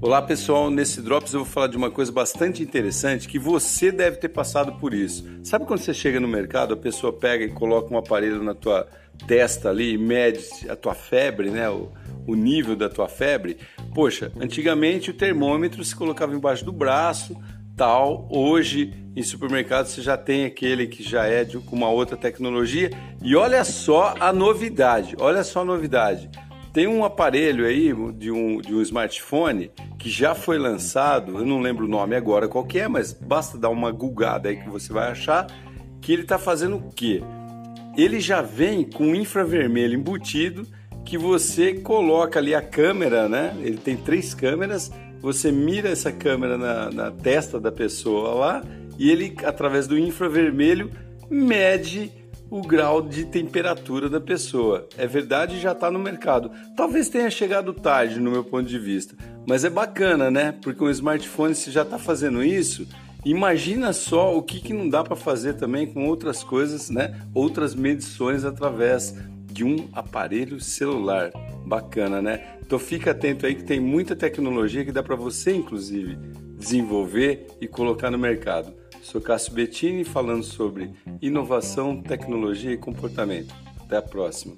Olá pessoal, nesse Drops eu vou falar de uma coisa bastante interessante que você deve ter passado por isso. Sabe quando você chega no mercado, a pessoa pega e coloca um aparelho na tua testa ali e mede a tua febre, né? O, o nível da tua febre? Poxa, antigamente o termômetro se colocava embaixo do braço, tal. Hoje em supermercado você já tem aquele que já é de, com uma outra tecnologia. E olha só a novidade, olha só a novidade tem um aparelho aí de um, de um smartphone que já foi lançado, eu não lembro o nome agora qual é, mas basta dar uma gulgada aí que você vai achar que ele está fazendo o quê? Ele já vem com infravermelho embutido que você coloca ali a câmera, né? Ele tem três câmeras, você mira essa câmera na, na testa da pessoa lá e ele, através do infravermelho, mede o grau de temperatura da pessoa. É verdade, já está no mercado. Talvez tenha chegado tarde, no meu ponto de vista, mas é bacana, né? Porque um smartphone, se já está fazendo isso, imagina só o que, que não dá para fazer também com outras coisas, né? Outras medições através de um aparelho celular. Bacana, né? Então fica atento aí que tem muita tecnologia que dá para você, inclusive, desenvolver e colocar no mercado. Sou Cássio Bettini falando sobre inovação, tecnologia e comportamento. Até a próxima.